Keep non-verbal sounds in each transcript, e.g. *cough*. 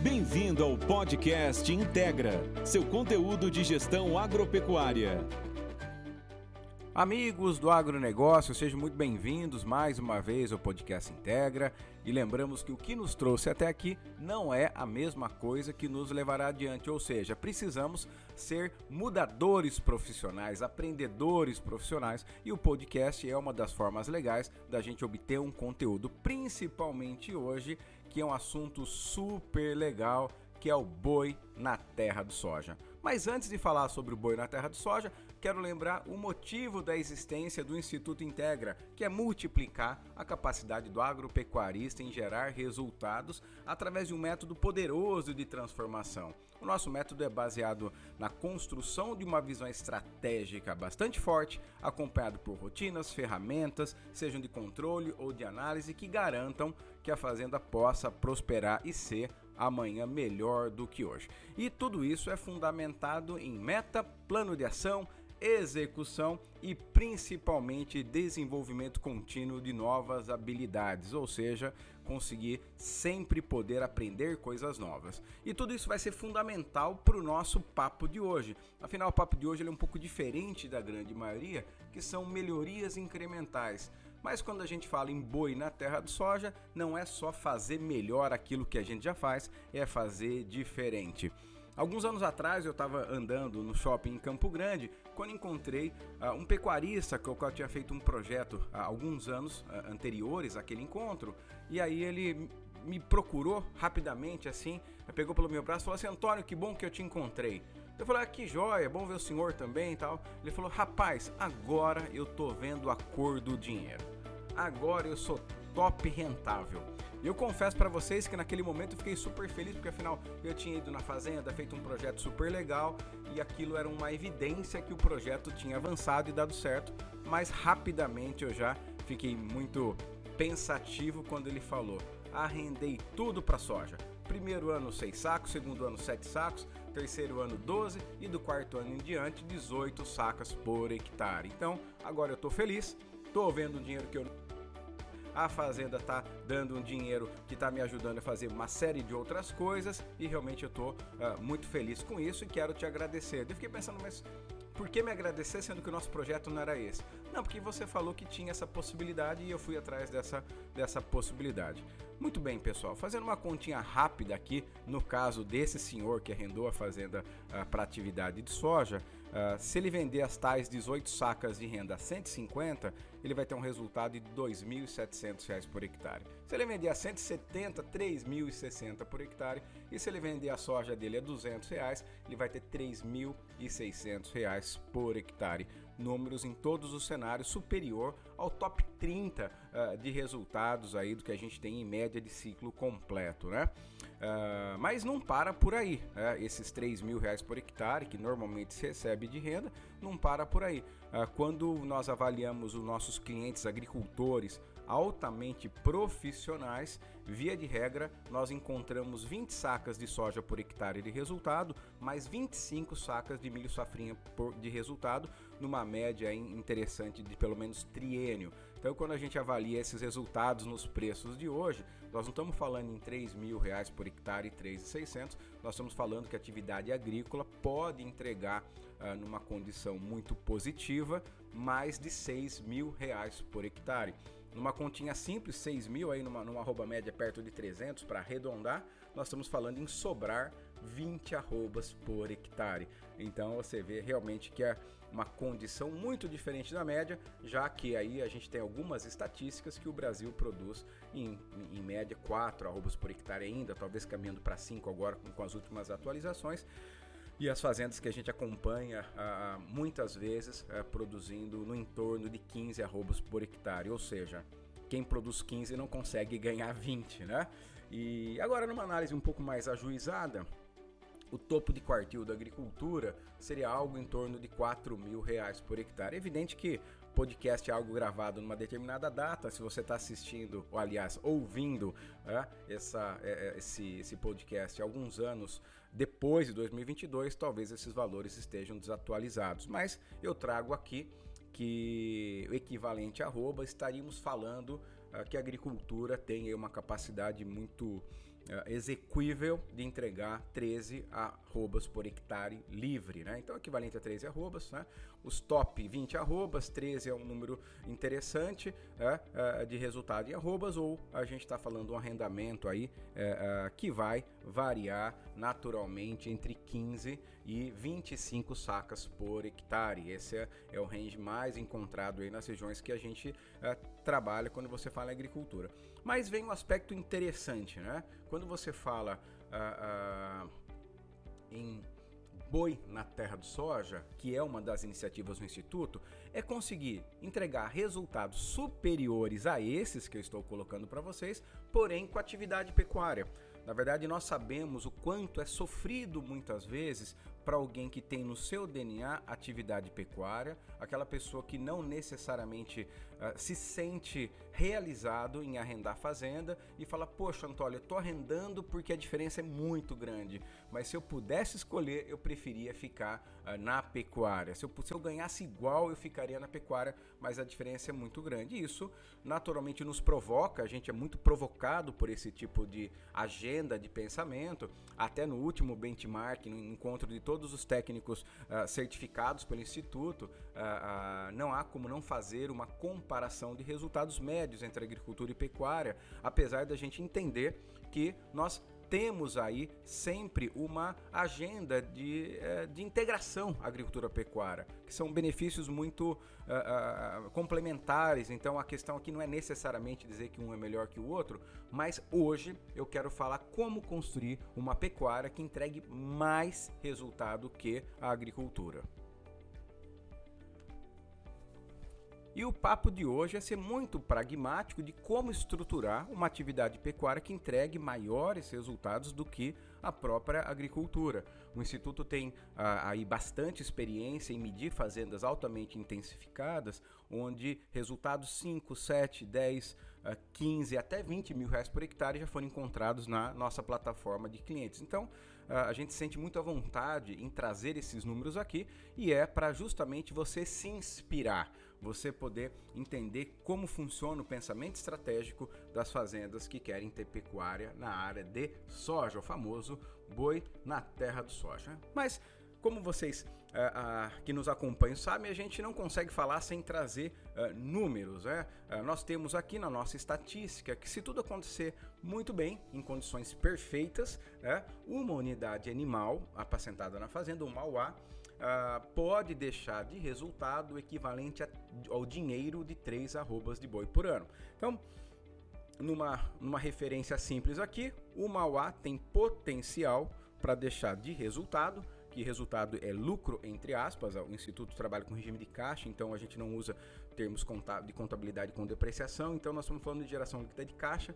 Bem-vindo ao podcast Integra, seu conteúdo de gestão agropecuária. Amigos do agronegócio, sejam muito bem-vindos mais uma vez ao podcast Integra. E lembramos que o que nos trouxe até aqui não é a mesma coisa que nos levará adiante, ou seja, precisamos ser mudadores profissionais, aprendedores profissionais, e o podcast é uma das formas legais da gente obter um conteúdo, principalmente hoje, que é um assunto super legal, que é o boi na terra do soja. Mas antes de falar sobre o boi na terra do soja, quero lembrar o motivo da existência do Instituto Integra, que é multiplicar a capacidade do agropecuarista em gerar resultados através de um método poderoso de transformação. O nosso método é baseado na construção de uma visão estratégica bastante forte, acompanhado por rotinas, ferramentas, sejam de controle ou de análise, que garantam que a fazenda possa prosperar e ser amanhã melhor do que hoje. E tudo isso é fundamentado em meta, plano de ação, execução e principalmente desenvolvimento contínuo de novas habilidades, ou seja, conseguir sempre poder aprender coisas novas. E tudo isso vai ser fundamental para o nosso papo de hoje. Afinal, o papo de hoje é um pouco diferente da grande maioria, que são melhorias incrementais. Mas quando a gente fala em boi na terra do soja, não é só fazer melhor aquilo que a gente já faz, é fazer diferente. Alguns anos atrás eu estava andando no shopping em Campo Grande quando encontrei uh, um pecuarista qual eu tinha feito um projeto há alguns anos uh, anteriores àquele encontro. E aí ele me procurou rapidamente assim, pegou pelo meu braço e falou assim: Antônio, que bom que eu te encontrei. Eu falei, ah, que joia, bom ver o senhor também e tal. Ele falou, rapaz, agora eu tô vendo a cor do dinheiro. Agora eu sou top rentável. E eu confesso para vocês que naquele momento eu fiquei super feliz, porque afinal eu tinha ido na fazenda, feito um projeto super legal e aquilo era uma evidência que o projeto tinha avançado e dado certo, mas rapidamente eu já fiquei muito pensativo quando ele falou: arrendei tudo para soja. Primeiro ano 6 sacos, segundo ano 7 sacos, terceiro ano 12 e do quarto ano em diante 18 sacas por hectare. Então, agora eu estou feliz, estou vendo o dinheiro que eu a fazenda tá dando um dinheiro que está me ajudando a fazer uma série de outras coisas e realmente eu estou uh, ah, muito feliz com isso e quero te agradecer. Eu fiquei pensando, mas por que me agradecer sendo que o nosso projeto não era esse? Não, porque você falou que tinha essa possibilidade e eu fui atrás dessa, dessa possibilidade. Muito bem, pessoal, fazendo uma continha rápida aqui, no caso desse senhor que arrendou a fazenda uh, para atividade de soja, uh, se ele vender as tais 18 sacas de renda a 150, ele vai ter um resultado de R$ 2.700 por hectare. Se ele vender a 170, R$ 3.060 por hectare. E se ele vender a soja dele a 200 reais, ele vai ter R$ 3.600 por hectare. Números em todos os cenários superior ao top 30 uh, ah, de resultados aí do que a gente tem em média de ciclo completo, né? Uh, mas não para por aí, né? esses 3 mil reais por hectare que normalmente se recebe de renda, não para por aí. Uh, quando nós avaliamos os nossos clientes agricultores altamente profissionais, via de regra, nós encontramos 20 sacas de soja por hectare de resultado, mais 25 sacas de milho safrinha por, de resultado, numa média interessante de pelo menos triênio. Então, quando a gente avalia esses resultados nos preços de hoje, nós não estamos falando em 3 mil reais por hectare e 3,600, nós estamos falando que a atividade agrícola pode entregar, uh, numa condição muito positiva, mais de 6 mil reais por hectare. Numa continha simples, 6 mil, aí numa, numa arroba média perto de 300 para arredondar, nós estamos falando em sobrar 20 arrobas por hectare. Então você vê realmente que é uma condição muito diferente da média, já que aí a gente tem algumas estatísticas que o Brasil produz em, em média 4 arrobas por hectare ainda, talvez caminhando para 5 agora com, as últimas atualizações e as fazendas que a gente acompanha ah, muitas vezes ah, produzindo no entorno de 15 arrobas por hectare, ou seja, quem produz 15 não consegue ganhar 20, né? E agora numa análise um pouco mais ajuizada, o topo de quartil da agricultura seria algo em torno de 4 mil reais por hectare. É evidente que podcast é algo gravado numa determinada data. Se você está assistindo, ou aliás, ouvindo é, essa, é, é, esse, esse podcast alguns anos depois de 2022, talvez esses valores estejam desatualizados. Mas eu trago aqui que o equivalente arroba estaríamos falando uh, que a agricultura tem uma capacidade muito execuível de entregar 13 arrobas por hectare livre, né? Então equivalente a 13 arrobas, né? Os top 20 arrobas, 13 é um número interessante é, de resultado em arrobas, ou a gente está falando um arrendamento aí é, que vai variar naturalmente entre 15 e 25 sacas por hectare. Esse é, é o range mais encontrado aí nas regiões que a gente é, trabalha quando você fala em agricultura. Mas vem um aspecto interessante, né? Quando você fala ah, ah, em boi na terra do soja, que é uma das iniciativas do Instituto, é conseguir entregar resultados superiores a esses que eu estou colocando para vocês, porém com atividade pecuária. Na verdade, nós sabemos o quanto é sofrido muitas vezes para alguém que tem no seu DNA atividade pecuária, aquela pessoa que não necessariamente uh, se sente realizado em arrendar fazenda e fala: Poxa, Antônio, eu estou arrendando porque a diferença é muito grande, mas se eu pudesse escolher, eu preferia ficar uh, na pecuária. Se eu, se eu ganhasse igual, eu ficaria na pecuária, mas a diferença é muito grande. Isso naturalmente nos provoca, a gente é muito provocado por esse tipo de agenda de pensamento. Até no último benchmark, no encontro de todos todos os técnicos uh, certificados pelo Instituto, uh, uh, não há como não fazer uma comparação de resultados médios entre agricultura e pecuária, apesar da gente entender que nós temos aí sempre uma agenda de, eh, de integração agricultura-pecuária, que são benefícios muito uh, uh, complementares. Então a questão aqui não é necessariamente dizer que um é melhor que o outro, mas hoje eu quero falar como construir uma pecuária que entregue mais resultado que a agricultura. E o papo de hoje é ser muito pragmático de como estruturar uma atividade pecuária que entregue maiores resultados do que a própria agricultura. O Instituto tem ah, aí bastante experiência em medir fazendas altamente intensificadas, onde resultados 5, 7, 10, 15 até 20 mil reais por hectare já foram encontrados na nossa plataforma de clientes. Então, a gente sente muito à vontade em trazer esses números aqui e é para justamente você se inspirar, você poder entender como funciona o pensamento estratégico das fazendas que querem ter pecuária na área de soja, o famoso boi na terra do soja. Mas como vocês uh, uh, que nos acompanham sabem, a gente não consegue falar sem trazer uh, números. Né? nós temos aqui na nossa estatística que, se tudo acontecer muito bem, em condições perfeitas, né, uma unidade animal apacentada na fazenda, um Mauá, pode deixar de resultado equivalente a, ao dinheiro de três arrobas de boi por ano. Então, numa, numa referência simples aqui, o Mauá tem potencial para deixar de resultado que resultado é lucro, entre aspas. O Instituto trabalha com regime de caixa, então a gente não usa termos de contabilidade com depreciação, então nós estamos falando de geração líquida de caixa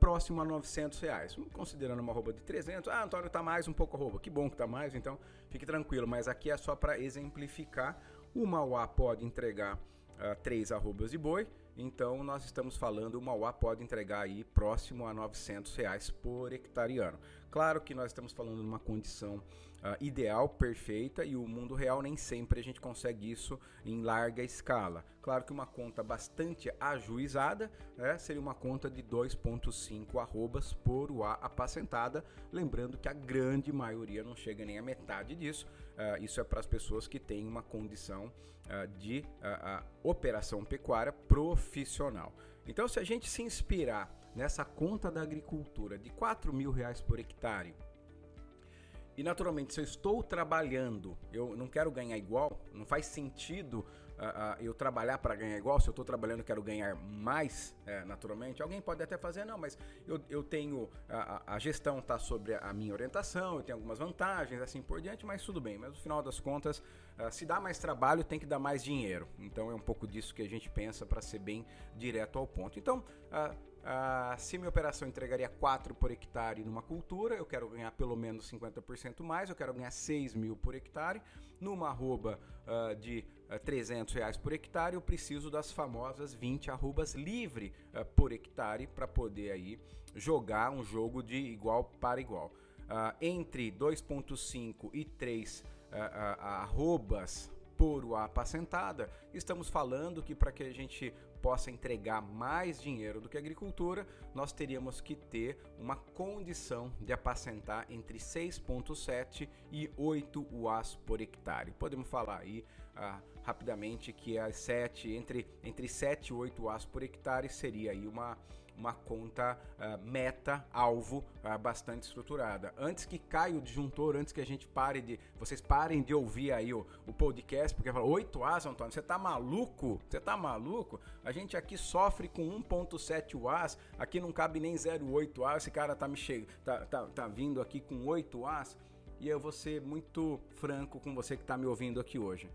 próximo a 900 reais. Considerando uma roupa de 300, ah, Antônio, tá mais um pouco a. Que bom que tá mais, então fique tranquilo. Mas aqui é só para exemplificar. O Mauá pode entregar uh, três arrobas de boi, então nós estamos falando, o Mauá pode entregar aí próximo a 900 reais por hectareano. Claro que nós estamos falando de uma condição uh, ideal, perfeita, e o mundo real nem sempre a gente consegue isso em larga escala. Claro que uma conta bastante ajuizada né, seria uma conta de 2,5 arrobas por UA apacentada, lembrando que a grande maioria não chega nem a metade disso. Uh, isso é para as pessoas que têm uma condição uh, de operação pecuária profissional. Então, se a gente se inspirar nessa conta da agricultura de 4 mil reais por hectare, e naturalmente, se eu estou trabalhando, eu não quero ganhar igual, não faz sentido uh, uh, eu trabalhar para ganhar igual. Se eu estou trabalhando, eu quero ganhar mais, uh, naturalmente. Alguém pode até fazer, não, mas eu, eu tenho. A, a gestão está sobre a minha orientação, eu tenho algumas vantagens, assim por diante, mas tudo bem. Mas no final das contas, ah, se dá mais trabalho, tem que dar mais dinheiro. Então é um pouco disso que a gente pensa para ser bem direto ao ponto. Então, Uh, se minha operação entregaria 4 por hectare numa cultura, eu quero ganhar pelo menos 50% mais, eu quero ganhar 6 mil por hectare. Numa arroba uh, de uh, 300 reais por hectare, eu preciso das famosas 20 arrobas livre por hectare para poder aí jogar um jogo de igual para igual. entre 2.5 e 3 arrobas por a apacentada, estamos falando que para que a gente possa entregar mais dinheiro do que a agricultura, nós teríamos que ter uma condição de apacentar entre 6,7 e 8 UAS por hectare. Podemos falar aí ah, rapidamente que as 7, entre, entre 7 e 8 UAS por hectare seria aí uma uma conta uh, meta, alvo uh, bastante estruturada. Antes que caia o disjuntor, antes que a gente pare de. Vocês parem de ouvir aí o, o podcast, porque fala 8 As, Antônio, você tá maluco? Você tá maluco? A gente aqui sofre com 1.7 As, aqui não cabe nem 0.8 As, esse cara tá me che... tá, tá, tá vindo aqui com 8 As. E eu vou ser muito franco com você que está me ouvindo aqui hoje.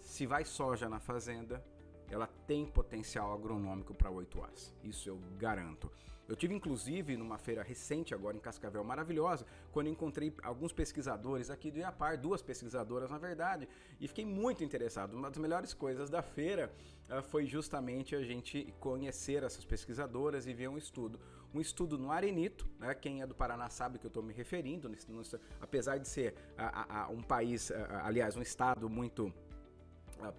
Se vai soja na fazenda, ela tem potencial agronômico para 8As. Isso eu garanto. Eu tive inclusive numa feira recente agora em Cascavel maravilhosa, quando encontrei alguns pesquisadores aqui do IAPAR, duas pesquisadoras na verdade, e fiquei muito interessado. Uma das melhores coisas da feira uh, foi justamente a gente conhecer essas pesquisadoras e ver um estudo. Um estudo no Arenito, né? quem é do Paraná sabe que eu estou me referindo, apesar de ser uh, uh, um país, aliás, um estado muito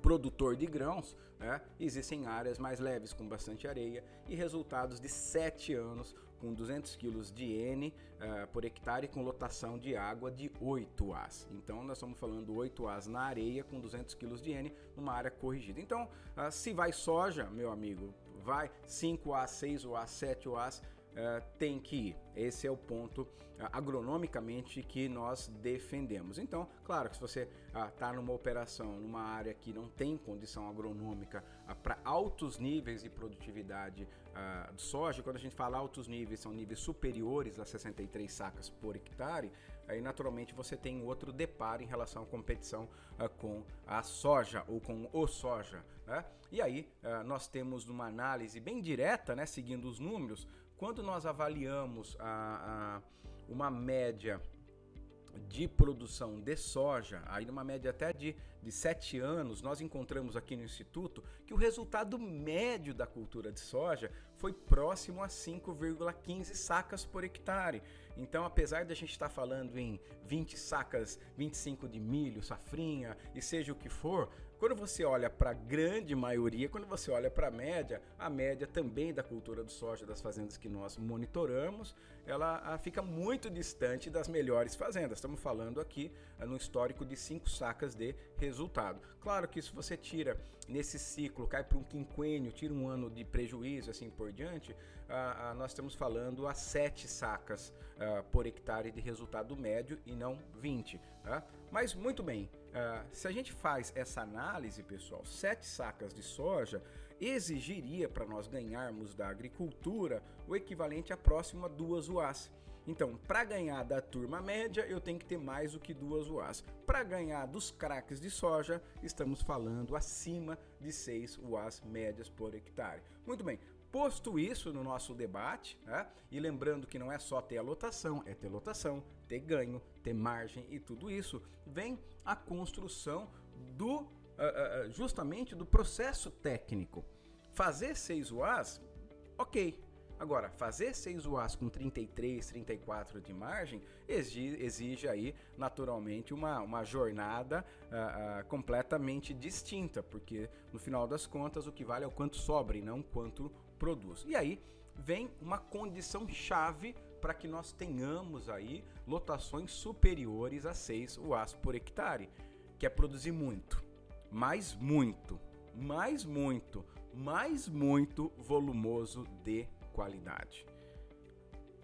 produtor de grãos, né? existem áreas mais leves com bastante areia e resultados de 7 anos com 200 kg de N uh, por hectare com lotação de água de 8 As. Então nós estamos falando 8 As na areia com 200 kg de N numa área corrigida. Então, uh, se vai soja, meu amigo, vai 5 As, 6 As, 7 As, uh, tem que ir. Esse é o ponto uh, agronomicamente que nós defendemos. Então, claro que se você está uh, numa operação, numa área que não tem condição agronômica para altos níveis de produtividade do soja, quando a gente fala altos níveis, são níveis superiores a 63 sacas por hectare, aí naturalmente você tem outro deparo em relação à competição com a soja ou com o soja. Né? E aí nós temos uma análise bem direta, né, seguindo os números, quando nós avaliamos a, a, uma média de produção de soja, aí numa média até de, de 7 anos, nós encontramos aqui no Instituto que o resultado médio da cultura de soja foi próximo a 5,15 sacas por hectare. Então, apesar de a gente estar falando em 20 sacas, 25 de milho, safrinha e seja o que for, quando você olha para a grande maioria, quando você olha para a média, a média também da cultura do soja das fazendas que nós monitoramos, ela ah, fica muito distante das melhores fazendas. Estamos falando aqui ah, no histórico de 5 sacas de resultado. Claro que se você tira nesse ciclo, cai para um quinquênio, tira um ano de prejuízo assim por diante, ah, nós estamos falando a 7 sacas por hectare de resultado médio e não 20. Tá? Mas muito bem, Uh, se a gente faz essa análise, pessoal, sete sacas de soja exigiria para nós ganharmos da agricultura o equivalente a próximo a duas UAS. Então, para ganhar da turma média, eu tenho que ter mais do que duas UAS. Para ganhar dos craques de soja, estamos falando acima de 6 UAS médias por hectare. Muito bem, Posto isso no nosso debate, né? e lembrando que não é só ter a lotação, é ter lotação, ter ganho, ter margem e tudo isso, vem a construção do uh, uh, justamente do processo técnico. Fazer 6 UAs, ok. Agora, fazer 6 UAs com 33, 34 de margem exige, exige aí, naturalmente, uma, uma jornada uh, completamente distinta, porque no final das contas o que vale é o quanto sobra e não quanto produz. E aí vem uma condição chave para que nós tenhamos aí lotações superiores a 6 UAS por hectare, que é produzir muito, mais muito, mais muito, mais muito volumoso de qualidade.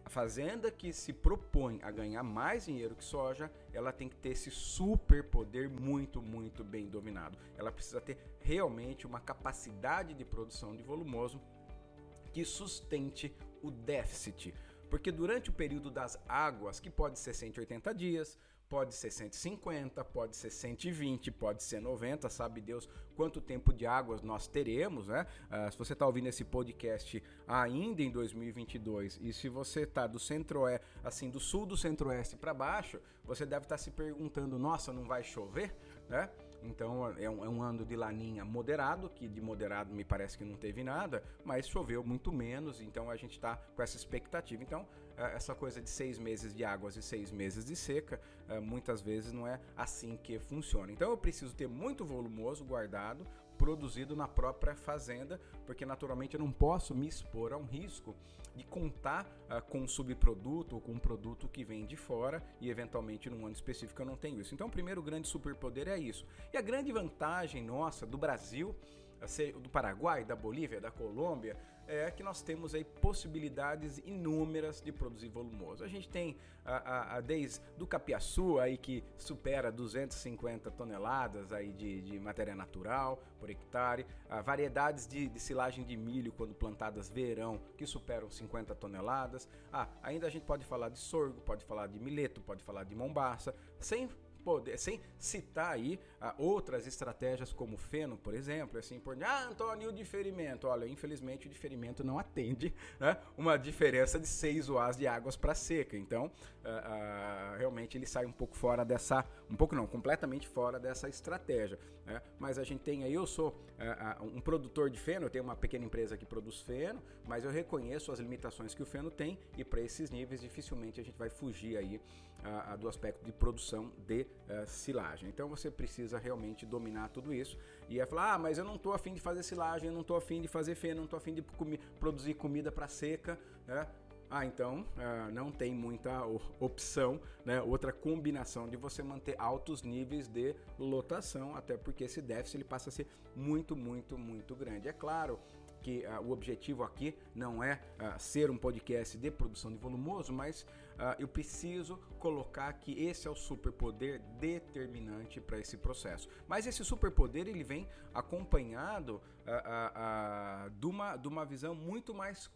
A fazenda que se propõe a ganhar mais dinheiro que soja, ela tem que ter esse super poder muito, muito bem dominado. Ela precisa ter realmente uma capacidade de produção de volumoso que sustente o déficit. Porque durante o período das águas, que pode ser 180 dias, pode ser 150, pode ser 120, pode ser 90, sabe Deus quanto tempo de águas nós teremos, né? Uh, se você está ouvindo esse podcast ainda em 2022 e se você está do centro-oeste, assim, do sul do centro-oeste para baixo, você deve estar tá se perguntando, nossa, não vai chover, né? Então é um, é um, ano de laninha moderado, que de moderado me parece que não teve nada, mas choveu muito menos, então a gente está com essa expectativa. Então, é, essa coisa de seis meses de águas e seis meses de seca, é, muitas vezes não é assim que funciona. Então eu preciso ter muito volumoso guardado produzido na própria fazenda, porque naturalmente eu não posso me expor a um risco de contar uh, com um subproduto ou com um produto que vem de fora e eventualmente num ano específico eu não tenho isso. Então o primeiro grande superpoder é isso. E a grande vantagem nossa do Brasil do Paraguai, da Bolívia, da Colômbia, é que nós temos aí possibilidades inúmeras de produzir volumoso. A gente tem a, a, a desde do capiaçu aí que supera 250 toneladas aí de, de matéria natural por hectare, a variedades de, de, silagem de milho quando plantadas verão que superam 50 toneladas. Ah, ainda a gente pode falar de sorgo, pode falar de mileto, pode falar de mombaça, sem poder, sem citar aí ah, outras estratégias como o feno, por exemplo, assim por ah, Antônio, o diferimento, olha, infelizmente o diferimento não atende né, uma diferença de 6 UAs de águas para seca, então ah, ah, realmente ele sai um pouco fora dessa, um pouco não, completamente fora dessa estratégia, né? mas a gente tem aí, eu sou um produtor de feno, eu tenho uma pequena empresa que produz feno, mas eu reconheço as limitações que o feno tem e para esses níveis dificilmente a gente vai fugir aí do aspecto de produção de uh, silagem. Então você precisa realmente dominar tudo isso. E é falar, ah, mas eu não estou afim de fazer silagem, eu não estou afim de fazer feno, não estou afim de comi produzir comida para seca. Né? Ah, então uh, não tem muita opção, né? outra combinação de você manter altos níveis de lotação, até porque esse déficit ele passa a ser muito, muito, muito grande. É claro que uh, o objetivo aqui não é uh, ser um podcast de produção de volumoso, mas uh, eu preciso colocar que esse é o superpoder determinante para esse processo. Mas esse superpoder ele vem acompanhado uh, uh, de, uma, de uma visão muito mais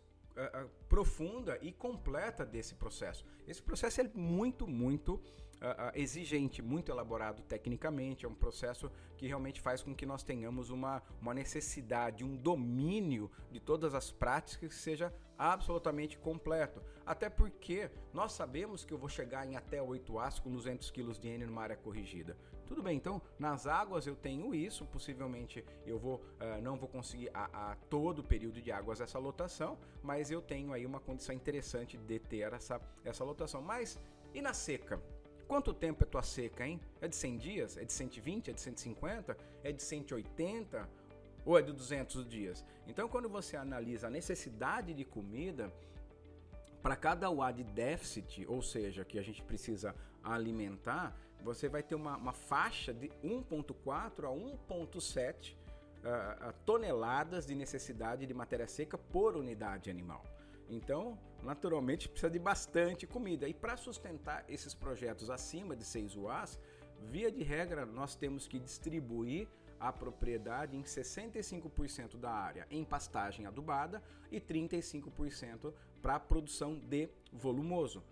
profunda e completa desse processo. Esse processo é muito, muito uh, exigente, muito elaborado tecnicamente, é um processo que realmente faz com que nós tenhamos uma, uma necessidade, um domínio de todas as práticas que seja absolutamente completo. Até porque nós sabemos que eu vou chegar em até 8 As com 200 kg de N numa área corrigida. Tudo bem, então nas águas eu tenho isso, possivelmente eu vou uh, não vou conseguir a, a, todo o período de águas essa lotação, mas eu tenho aí uma condição interessante de ter essa, essa lotação. Mas e na seca? Quanto tempo é tua seca, hein? É de 100 dias? É de 120? É de 150? É de 180? Ou é de 200 dias? Então, quando você analisa a necessidade de comida, para cada UA de déficit, ou seja, que a gente precisa alimentar, você vai ter uma, uma faixa de 1,4 a 1,7 uh, toneladas de necessidade de matéria seca por unidade animal. Então, naturalmente, precisa de bastante comida. E para sustentar esses projetos acima de 6 UAs, via de regra, nós temos que distribuir a propriedade em 65% da área em pastagem adubada e 35% para produção de volumoso.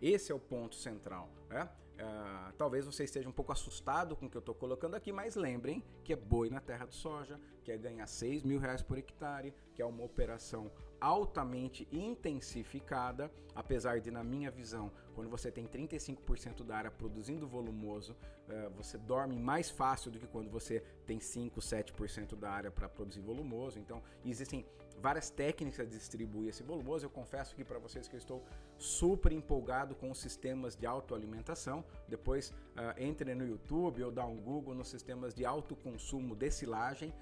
Esse é o ponto central. Né? Uh, talvez você esteja um pouco assustado com o que eu estou colocando aqui, mas lembrem que é boi na terra de soja, que é ganhar 6 mil reais por hectare, que é uma operação altamente intensificada, apesar de, na minha visão, quando você tem 35% da área produzindo volumoso, uh, você dorme mais fácil do que quando você tem 5, 7% da área para produzir volumoso. Então, existem várias técnicas de distribuir esse volumoso. Eu confesso aqui para vocês que eu estou super empolgado com os sistemas de autoalimentação. Depois, uh, entre no YouTube ou dá um Google nos sistemas de autoconsumo de silagem.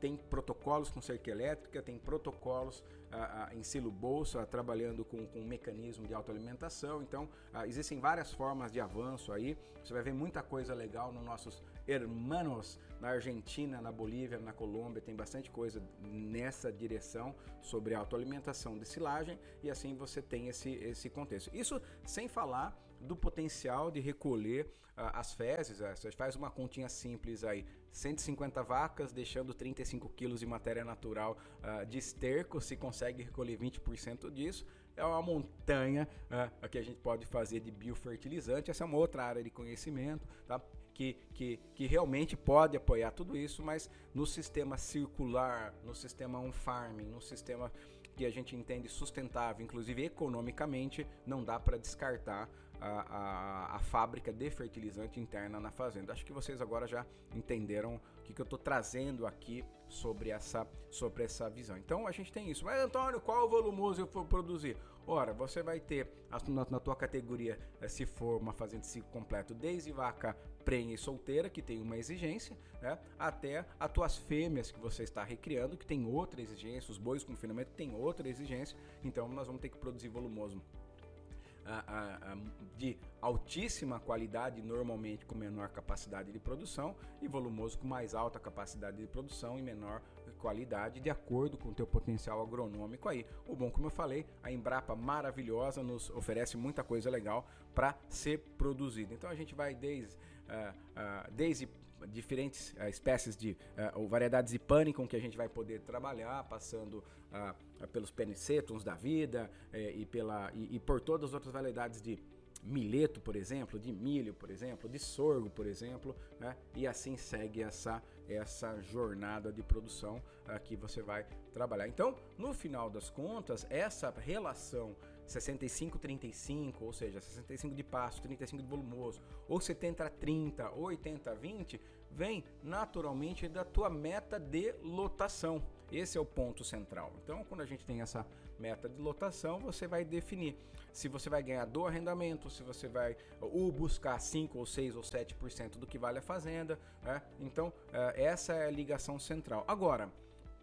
Tem protocolos com cerca elétrica, tem protocolos ah, ah, em silo bolsa, trabalhando com, com um mecanismo de autoalimentação. Então, ah, existem várias formas de avanço aí. Você vai ver muita coisa legal nos nossos hermanos na Argentina, na Bolívia, na Colômbia. Tem bastante coisa nessa direção sobre autoalimentação de silagem e assim você tem esse, esse contexto. Isso sem falar do potencial de recolher uh, as fezes. Uh, você faz uma continha simples aí, 150 vacas, deixando 35 quilos de matéria natural uh, de esterco, se consegue recolher 20% disso. É uma montanha uh, que a gente pode fazer de biofertilizante. Essa é uma outra área de conhecimento, tá? Que, que, que realmente pode apoiar tudo isso, mas no sistema circular, no sistema on-farming, no sistema que a gente entende sustentável, inclusive economicamente, não dá para descartar a, a, a, fábrica de fertilizante interna na fazenda. Acho que vocês agora já entenderam o que, que eu estou trazendo aqui sobre essa, sobre essa visão. Então a gente tem isso. Mas Antônio, qual volumoso eu vou produzir? Ora, você vai ter na, na tua categoria, eh, se for uma fazenda de ciclo completo, desde vaca prenha e solteira, que tem uma exigência, né, até as tuas fêmeas que você está recriando, que tem outra exigência, os bois com confinamento tem outra exigência, então nós vamos ter que produzir volumoso de altíssima qualidade, normalmente com menor capacidade de produção, e volumoso com mais alta capacidade de produção e menor qualidade, de acordo com o teu potencial agronômico aí. O bom, como eu falei, a Embrapa maravilhosa nos oferece muita coisa legal para ser produzida. Então a gente vai desde, uh, uh, desde diferentes uh, espécies de uh, ou variedades de pânico que a gente vai poder trabalhar, passando uh, pelos penicetums da vida eh, e, pela, e, e, por todas as outras variedades de mileto, por exemplo, de milho, por exemplo, de sorgo, por exemplo, né? e assim segue essa, essa jornada de produção que você vai trabalhar. Então, no final das contas, essa relação 65-35, ou seja, 65 de passo, 35 de volumoso, ou 70-30, ou 80-20, vem naturalmente da tua meta de lotação. Esse é o ponto central. Então, quando a gente tem essa meta de lotação, você vai definir se você vai ganhar do arrendamento, se você vai ou buscar 5 ou 6 ou 7% do que vale a fazenda. Né? Então, é, essa é a ligação central. Agora,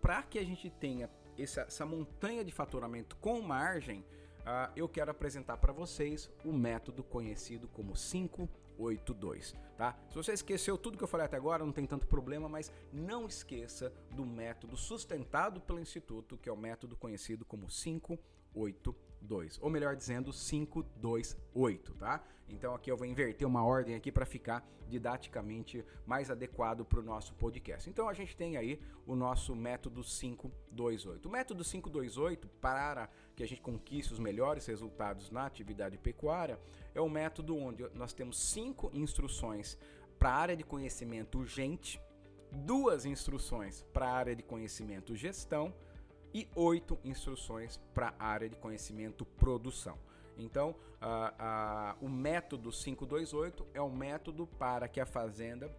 para que a gente tenha essa montanha de faturamento com margem, uh, eu quero apresentar para vocês o método conhecido como 582, tá? Se você esqueceu tudo que eu falei até agora, não tem tanto problema, mas não esqueça do método sustentado pelo Instituto, que é o método conhecido como 582, ou melhor dizendo, 528, tá? Então aqui eu vou inverter uma ordem aqui para ficar didaticamente mais adequado para o nosso podcast. Então a gente tem aí o nosso método 528. O método 528 para que a gente conquiste os melhores resultados na atividade pecuária é o método onde nós temos cinco instruções para a área de conhecimento urgente, duas instruções para a área de conhecimento gestão e oito instruções para a área de conhecimento produção. Então, o método 528 é um método para que a fazenda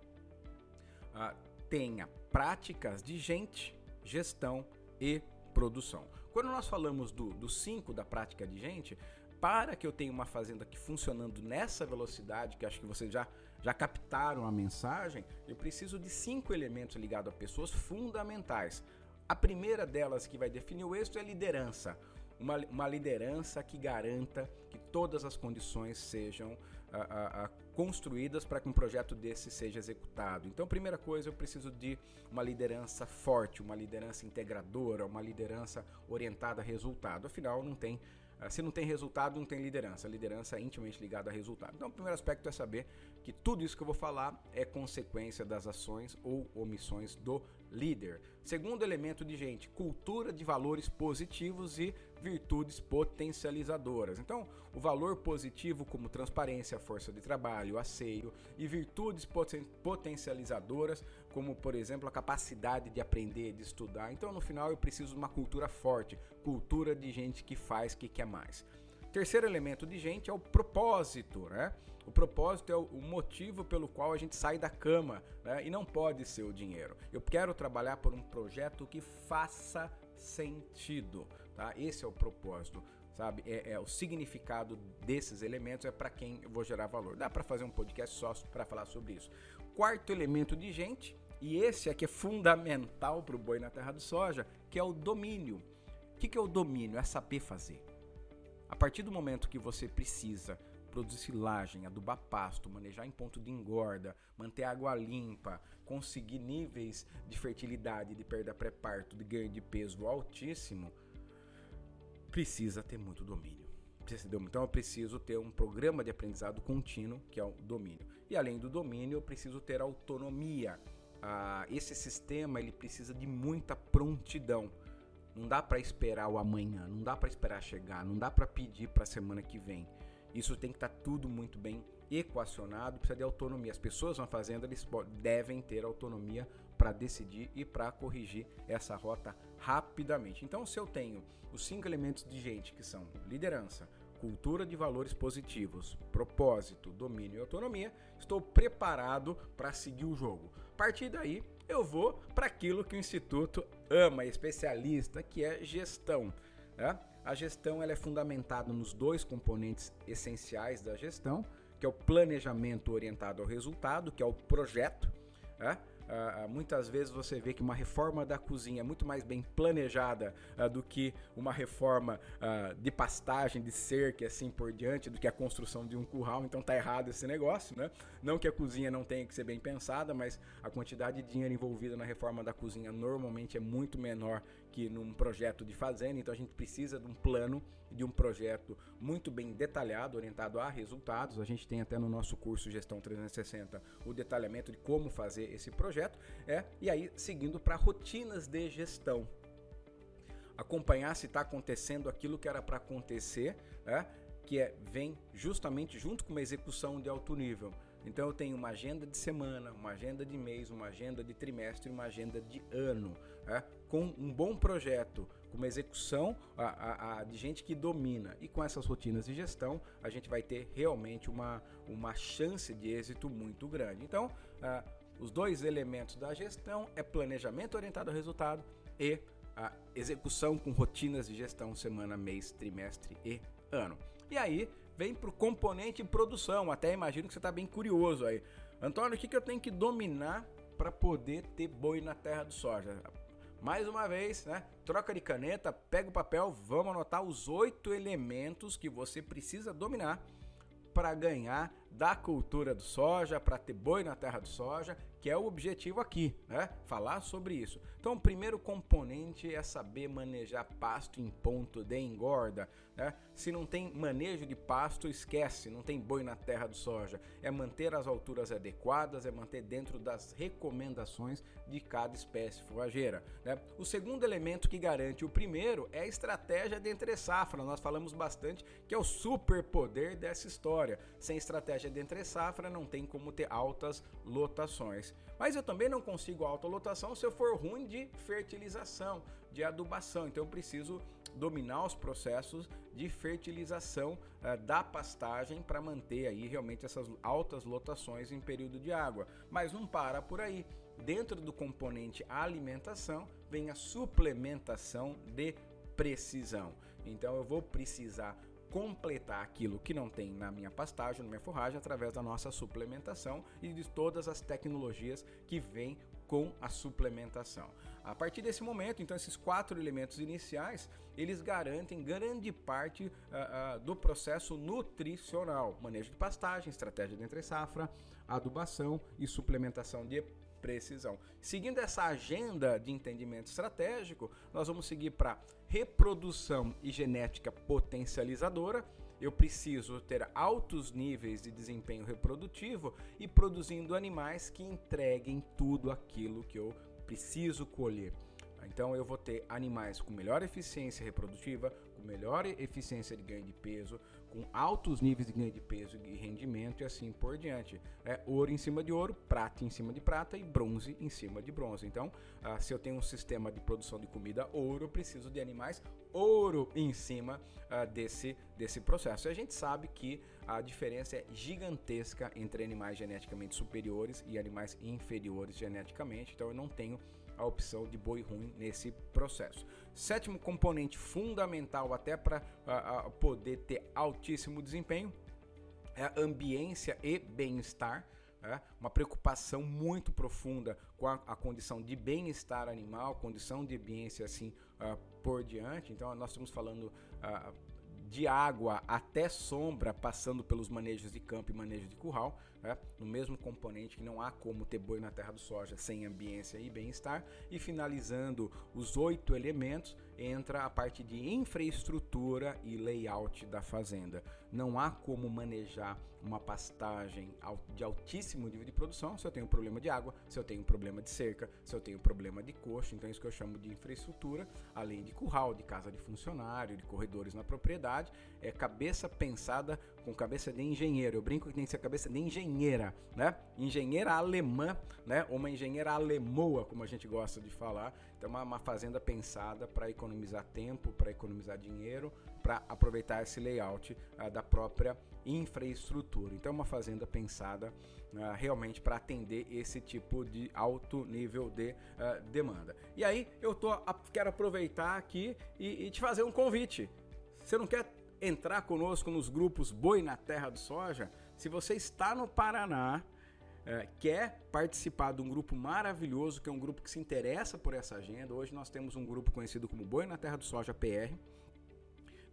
tenha práticas de gente, gestão e produção. Quando nós falamos do 5 da prática de gente, para que eu tenha uma fazenda que funcionando nessa velocidade, que acho que vocês já, já captaram a mensagem, eu preciso de cinco elementos ligados a pessoas fundamentais. A primeira delas que vai definir o êxito é liderança uma, uma liderança que garanta que todas as condições sejam a, a, a construídas para que um projeto desse seja executado. Então, primeira coisa, eu preciso de uma liderança forte, uma liderança integradora, uma liderança orientada a resultado. Afinal, não tem ah, se não tem resultado, não tem liderança. A liderança é intimamente ligada a resultado. Então, o primeiro aspecto é saber que tudo isso que eu vou falar é consequência das ações ou omissões do líder. Segundo elemento de gente, cultura de valores positivos e virtudes potencializadoras. Então, o valor positivo como transparência, força de trabalho, asseio e virtudes poten potencializadoras como, por exemplo, a capacidade de aprender, de estudar. Então, no final, eu preciso de uma cultura forte, cultura de gente que faz, que quer mais. Terceiro elemento de gente é o propósito, né? O propósito é o motivo pelo qual a gente sai da cama, né? E não pode ser o dinheiro. Eu quero trabalhar por um projeto que faça sentido, tá? Esse é o propósito, sabe? É, é o significado desses elementos é para quem eu vou gerar valor. Dá para fazer um podcast só para falar sobre isso. Quarto elemento de gente, e esse aqui é fundamental para o boi na terra do soja, que é o domínio. O que, que é o domínio? É saber fazer. A partir do momento que você precisa produzir silagem, adubar pasto, manejar em ponto de engorda, manter a água limpa, conseguir níveis de fertilidade, de perda pré-parto, de ganho de peso altíssimo, precisa ter muito domínio. Então eu preciso ter um programa de aprendizado contínuo, que é o domínio. E além do domínio, eu preciso ter autonomia. Ah, esse sistema ele precisa de muita prontidão. Não dá para esperar o amanhã, não dá para esperar chegar, não dá para pedir para a semana que vem. Isso tem que estar tá tudo muito bem equacionado, precisa de autonomia. As pessoas na fazenda eles devem ter autonomia para decidir e para corrigir essa rota rapidamente. Então, se eu tenho os cinco elementos de gente que são liderança, cultura de valores positivos, propósito, domínio e autonomia, estou preparado para seguir o jogo. A partir daí, eu vou para aquilo que o Instituto ama, especialista, que é gestão. Né? a gestão ela é fundamentada nos dois componentes essenciais da gestão, que é o planejamento orientado ao resultado, que é o projeto, né? Uh, muitas vezes você vê que uma reforma da cozinha é muito mais bem planejada uh, do que uma reforma uh, de pastagem, de cerca e assim por diante, do que a construção de um curral. Então tá errado esse negócio, né? Não que a cozinha não tenha que ser bem pensada, mas a quantidade de dinheiro envolvida na reforma da cozinha normalmente é muito menor que num projeto de fazenda. Então a gente precisa de um plano, de um projeto muito bem detalhado, orientado a resultados. A gente tem até no nosso curso Gestão 360 o detalhamento de como fazer esse projeto é, e aí seguindo para rotinas de gestão. Acompanhar se está acontecendo aquilo que era para acontecer, é, que é, vem justamente junto com uma execução de alto nível. Então eu tenho uma agenda de semana, uma agenda de mês, uma agenda de trimestre, uma agenda de ano, é? Com um bom projeto, com uma execução a, a, a, de gente que domina e com essas rotinas de gestão a gente vai ter realmente uma, uma chance de êxito muito grande. Então os dois elementos da gestão é planejamento orientado ao resultado e a execução com rotinas de gestão semana, mês, trimestre e ano. E aí vem para o componente produção. Até imagino que você está bem curioso aí. Antônio, o que, que eu tenho que dominar para poder ter boi na terra do soja? Mais uma vez, né? Troca de caneta, pega o papel, vamos anotar os oito elementos que você precisa dominar para ganhar da cultura do soja, para ter boi na terra do soja, que é o objetivo aqui, né? Falar sobre isso. Então, o primeiro componente é saber manejar pasto em ponto de engorda, né? Se não tem manejo de pasto, esquece, não tem boi na terra do soja. É manter as alturas adequadas, é manter dentro das recomendações de cada espécie forrageira, né? O segundo elemento que garante o primeiro é a estratégia de entre safra. Nós falamos bastante que é o superpoder dessa história. Sem estratégia estratégia de entre safra não tem como ter altas lotações. Mas eu também não consigo alta lotação se eu for ruim de fertilização, de adubação. Então eu preciso dominar os processos de fertilização uh, da pastagem para manter aí realmente essas altas lotações em período de água. Mas não para por aí. Dentro do componente alimentação vem a suplementação de precisão. Então eu vou precisar completar aquilo que não tem na minha pastagem, na minha forragem, através da nossa suplementação e de todas as tecnologias que vêm com a suplementação. A partir desse momento, então, esses quatro elementos iniciais, eles garantem grande parte uh, uh, do processo nutricional: manejo de pastagem, estratégia de entre safra, adubação e suplementação de precisão. Seguindo essa agenda de entendimento estratégico, nós vamos seguir para reprodução e genética potencializadora. Eu preciso ter altos níveis de desempenho reprodutivo e produzindo animais que entreguem tudo aquilo que eu preciso colher. Então eu vou ter animais com melhor eficiência reprodutiva, melhor eficiência de ganho de peso, com altos níveis de ganho de peso e rendimento e assim por diante. É ouro em cima de ouro, prata em cima de prata e bronze em cima de bronze. Então, ah, se eu tenho um sistema de produção de comida ouro, eu preciso de animais ouro em cima ah, desse, desse processo. E a gente sabe que a diferença é gigantesca entre animais geneticamente superiores e animais inferiores geneticamente. Então, eu não tenho a opção de boi ruim nesse processo. Sétimo componente fundamental até para poder ter altíssimo desempenho é a ambiência e bem-estar. É uma preocupação muito profunda com a, a condição de bem-estar animal, condição de ambiência assim uh, por diante. Então, nós estamos falando uh, de água até sombra, passando pelos manejos de campo e manejo de curral, né? no mesmo componente que não há como ter boi na terra do soja sem ambiência e bem-estar. E finalizando os oito elementos, entra a parte de infraestrutura e layout da fazenda. Não há como manejar uma pastagem de altíssimo nível de produção se eu tenho problema de água, se eu tenho problema de cerca, se eu tenho problema de coxo. Então, é isso que eu chamo de infraestrutura, além de curral, de casa de funcionário, de corredores na propriedade, é cabeça pensada com cabeça de engenheiro. Eu brinco que tem que ser cabeça de engenheira, né? Engenheira alemã, né? Ou uma engenheira alemoa, como a gente gosta de falar. Então, uma, uma fazenda pensada para economizar tempo, para economizar dinheiro, para aproveitar esse layout uh, da própria infraestrutura. Então, é uma fazenda pensada uh, realmente para atender esse tipo de alto nível de uh, demanda. E aí, eu tô, quero aproveitar aqui e, e te fazer um convite Você não quer entrar conosco nos grupos Boi na Terra do Soja? Se você está no Paraná, é, quer participar de um grupo maravilhoso, que é um grupo que se interessa por essa agenda. Hoje nós temos um grupo conhecido como Boi na Terra do Soja PR.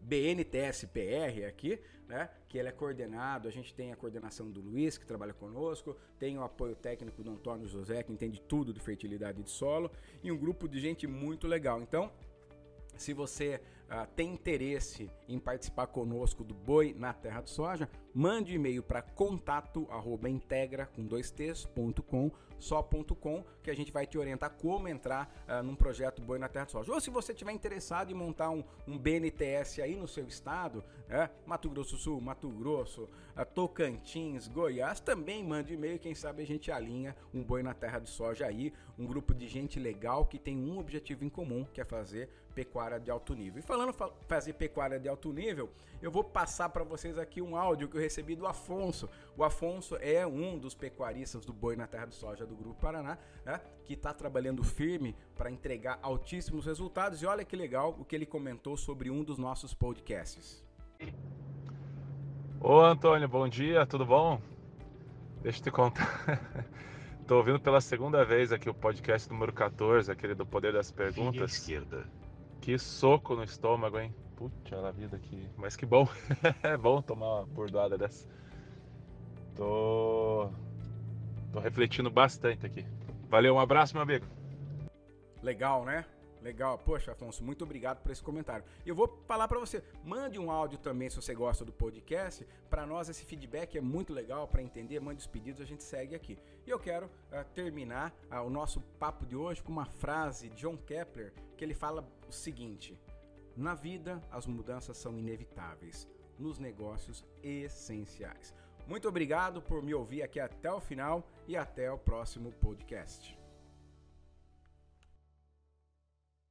BNTSPR aqui, né? Que ele é coordenado. A gente tem a coordenação do Luiz, que trabalha conosco, tem o apoio técnico do Antônio José, que entende tudo de fertilidade de solo, e um grupo de gente muito legal. Então, se você uh, tem interesse em participar conosco do Boi na Terra do Soja, mande um e-mail para contato arroba integra com dois t's.com só.com que a gente vai te orientar como entrar uh, num projeto Boi na Terra do Soja. Ou se você tiver interessado em montar um, um BNTS aí no seu estado, né? Mato Grosso Sul, Mato Grosso, uh, Tocantins, Goiás, também mande e-mail, quem sabe a gente alinha um Boi na Terra do Soja aí, um grupo de gente legal que tem um objetivo em comum, que é fazer pecuária de alto nível. E falando fa fazer pecuária de alto nível, eu vou passar para vocês aqui um áudio que eu recebi do Afonso. O Afonso é um dos pecuaristas do Boi na Terra do Soja do Grupo Paraná, né, que está trabalhando firme para entregar altíssimos resultados. E olha que legal o que ele comentou sobre um dos nossos podcasts. Ô Antônio, bom dia, tudo bom? Deixa eu te contar. *laughs* Tô ouvindo pela segunda vez aqui o podcast número 14, aquele do Poder das Perguntas. esquerda. Que soco no estômago, hein? Puxa a vida aqui. Mas que bom. *laughs* é bom tomar uma bordoada dessa. Tô. Tô refletindo bastante aqui. Valeu, um abraço, meu amigo. Legal, né? Legal. Poxa, Afonso, muito obrigado por esse comentário. E eu vou falar para você, mande um áudio também se você gosta do podcast. Para nós esse feedback é muito legal para entender, mande os pedidos, a gente segue aqui. E eu quero uh, terminar uh, o nosso papo de hoje com uma frase de John Kepler, que ele fala o seguinte: Na vida as mudanças são inevitáveis, nos negócios essenciais. Muito obrigado por me ouvir aqui até o final e até o próximo podcast.